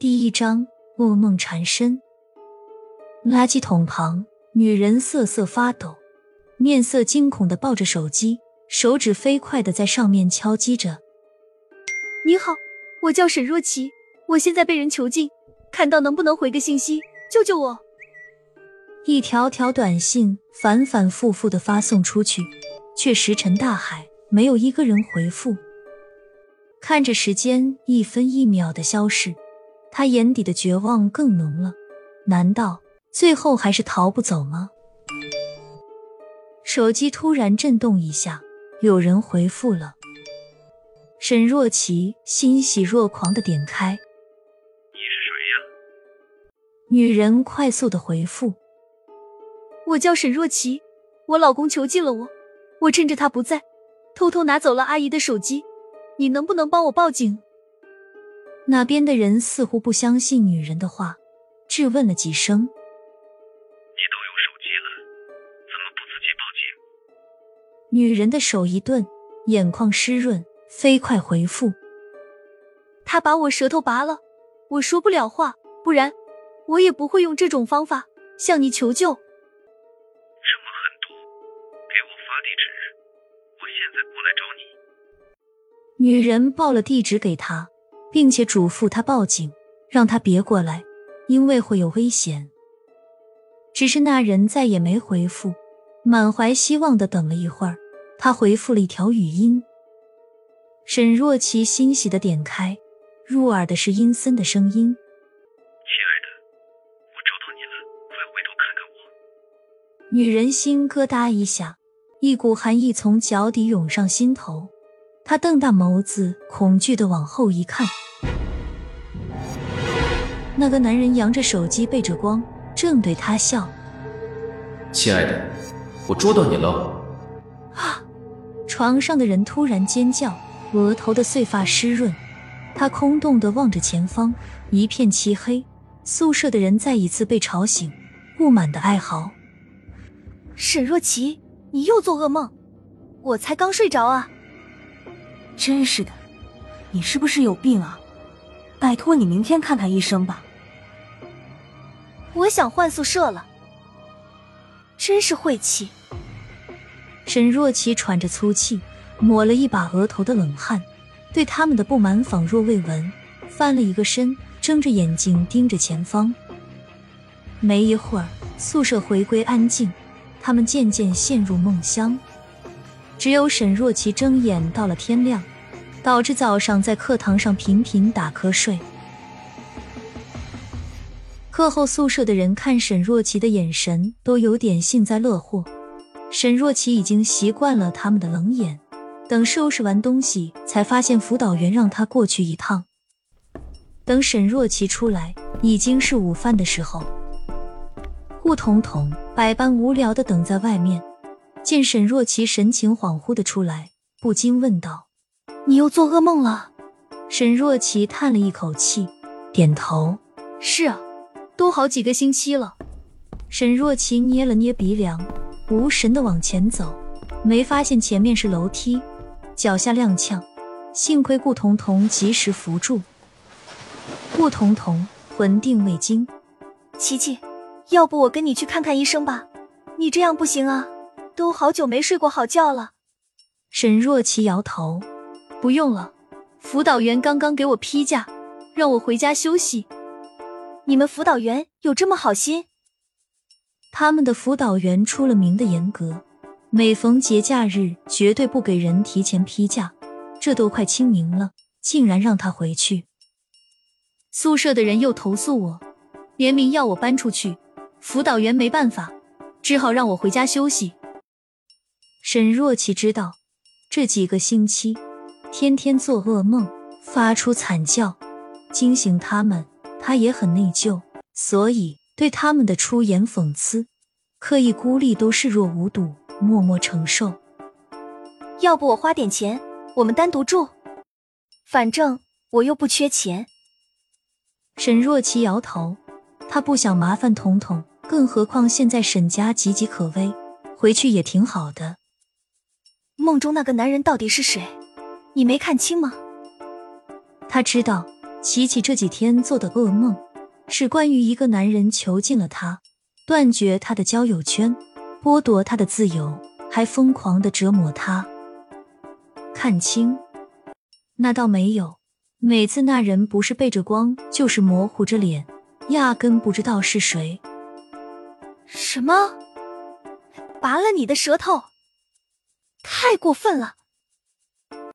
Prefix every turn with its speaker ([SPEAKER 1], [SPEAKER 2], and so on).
[SPEAKER 1] 第一章噩梦缠身。垃圾桶旁，女人瑟瑟发抖，面色惊恐的抱着手机，手指飞快的在上面敲击着。
[SPEAKER 2] 你好，我叫沈若琪，我现在被人囚禁，看到能不能回个信息，救救我。
[SPEAKER 1] 一条条短信反反复复的发送出去，却石沉大海，没有一个人回复。看着时间一分一秒的消逝，他眼底的绝望更浓了。难道最后还是逃不走吗？手机突然震动一下，有人回复了。沈若琪欣喜若狂的点开：“
[SPEAKER 3] 你是谁呀？”
[SPEAKER 1] 女人快速的回复：“
[SPEAKER 2] 我叫沈若琪，我老公囚禁了我，我趁着他不在，偷偷拿走了阿姨的手机。”你能不能帮我报警？
[SPEAKER 1] 那边的人似乎不相信女人的话，质问了几声。
[SPEAKER 3] 你都有手机了，怎么不自己报
[SPEAKER 1] 警？女人的手一顿，眼眶湿润，飞快回复：“
[SPEAKER 2] 他把我舌头拔了，我说不了话，不然我也不会用这种方法向你求救。”
[SPEAKER 3] 这么狠毒，给我发地址，我现在过来找你。
[SPEAKER 1] 女人报了地址给他，并且嘱咐他报警，让他别过来，因为会有危险。只是那人再也没回复，满怀希望的等了一会儿，他回复了一条语音。沈若琪欣喜的点开，入耳的是阴森的声音：“
[SPEAKER 3] 亲爱的，我找到你了，快回头看看我。”
[SPEAKER 1] 女人心咯哒一下，一股寒意从脚底涌上心头。他瞪大眸子，恐惧的往后一看，那个男人扬着手机，背着光，正对他笑。
[SPEAKER 4] 亲爱的，我捉到你了！
[SPEAKER 1] 啊！床上的人突然尖叫，额头的碎发湿润，他空洞的望着前方，一片漆黑。宿舍的人再一次被吵醒，不满的哀嚎：“
[SPEAKER 2] 沈若琪，你又做噩梦？我才刚睡着啊！”
[SPEAKER 5] 真是的，你是不是有病啊？拜托你明天看看医生吧。
[SPEAKER 2] 我想换宿舍了，真是晦气。
[SPEAKER 1] 沈若琪喘着粗气，抹了一把额头的冷汗，对他们的不满仿若未闻，翻了一个身，睁着眼睛盯着前方。没一会儿，宿舍回归安静，他们渐渐陷入梦乡。只有沈若琪睁眼到了天亮，导致早上在课堂上频频打瞌睡。课后宿舍的人看沈若琪的眼神都有点幸灾乐祸。沈若琪已经习惯了他们的冷眼，等收拾完东西，才发现辅导员让他过去一趟。等沈若琪出来，已经是午饭的时候。顾彤彤百般无聊的等在外面。见沈若琪神情恍惚的出来，不禁问道：“
[SPEAKER 2] 你又做噩梦了？”
[SPEAKER 1] 沈若琪叹了一口气，点头：“
[SPEAKER 2] 是啊，都好几个星期了。”
[SPEAKER 1] 沈若琪捏了捏鼻梁，无神的往前走，没发现前面是楼梯，脚下踉跄，幸亏顾彤彤及时扶住。顾彤彤魂定未惊：“
[SPEAKER 2] 琪琪，要不我跟你去看看医生吧？你这样不行啊。”都好久没睡过好觉了，
[SPEAKER 1] 沈若琪摇头，
[SPEAKER 2] 不用了。辅导员刚刚给我批假，让我回家休息。你们辅导员有这么好心？
[SPEAKER 1] 他们的辅导员出了名的严格，每逢节假日绝对不给人提前批假。这都快清明了，竟然让他回去。
[SPEAKER 2] 宿舍的人又投诉我，联名要我搬出去。辅导员没办法，只好让我回家休息。
[SPEAKER 1] 沈若琪知道，这几个星期天天做噩梦，发出惨叫，惊醒他们，他也很内疚，所以对他们的出言讽刺、刻意孤立都视若无睹，默默承受。
[SPEAKER 2] 要不我花点钱，我们单独住，反正我又不缺钱。
[SPEAKER 1] 沈若琪摇头，他不想麻烦彤彤，更何况现在沈家岌岌可危，回去也挺好的。
[SPEAKER 2] 梦中那个男人到底是谁？你没看清吗？
[SPEAKER 1] 他知道琪琪这几天做的噩梦，是关于一个男人囚禁了她，断绝她的交友圈，剥夺她的自由，还疯狂的折磨她。看清？那倒没有，每次那人不是背着光，就是模糊着脸，压根不知道是谁。
[SPEAKER 2] 什么？拔了你的舌头？太过分了！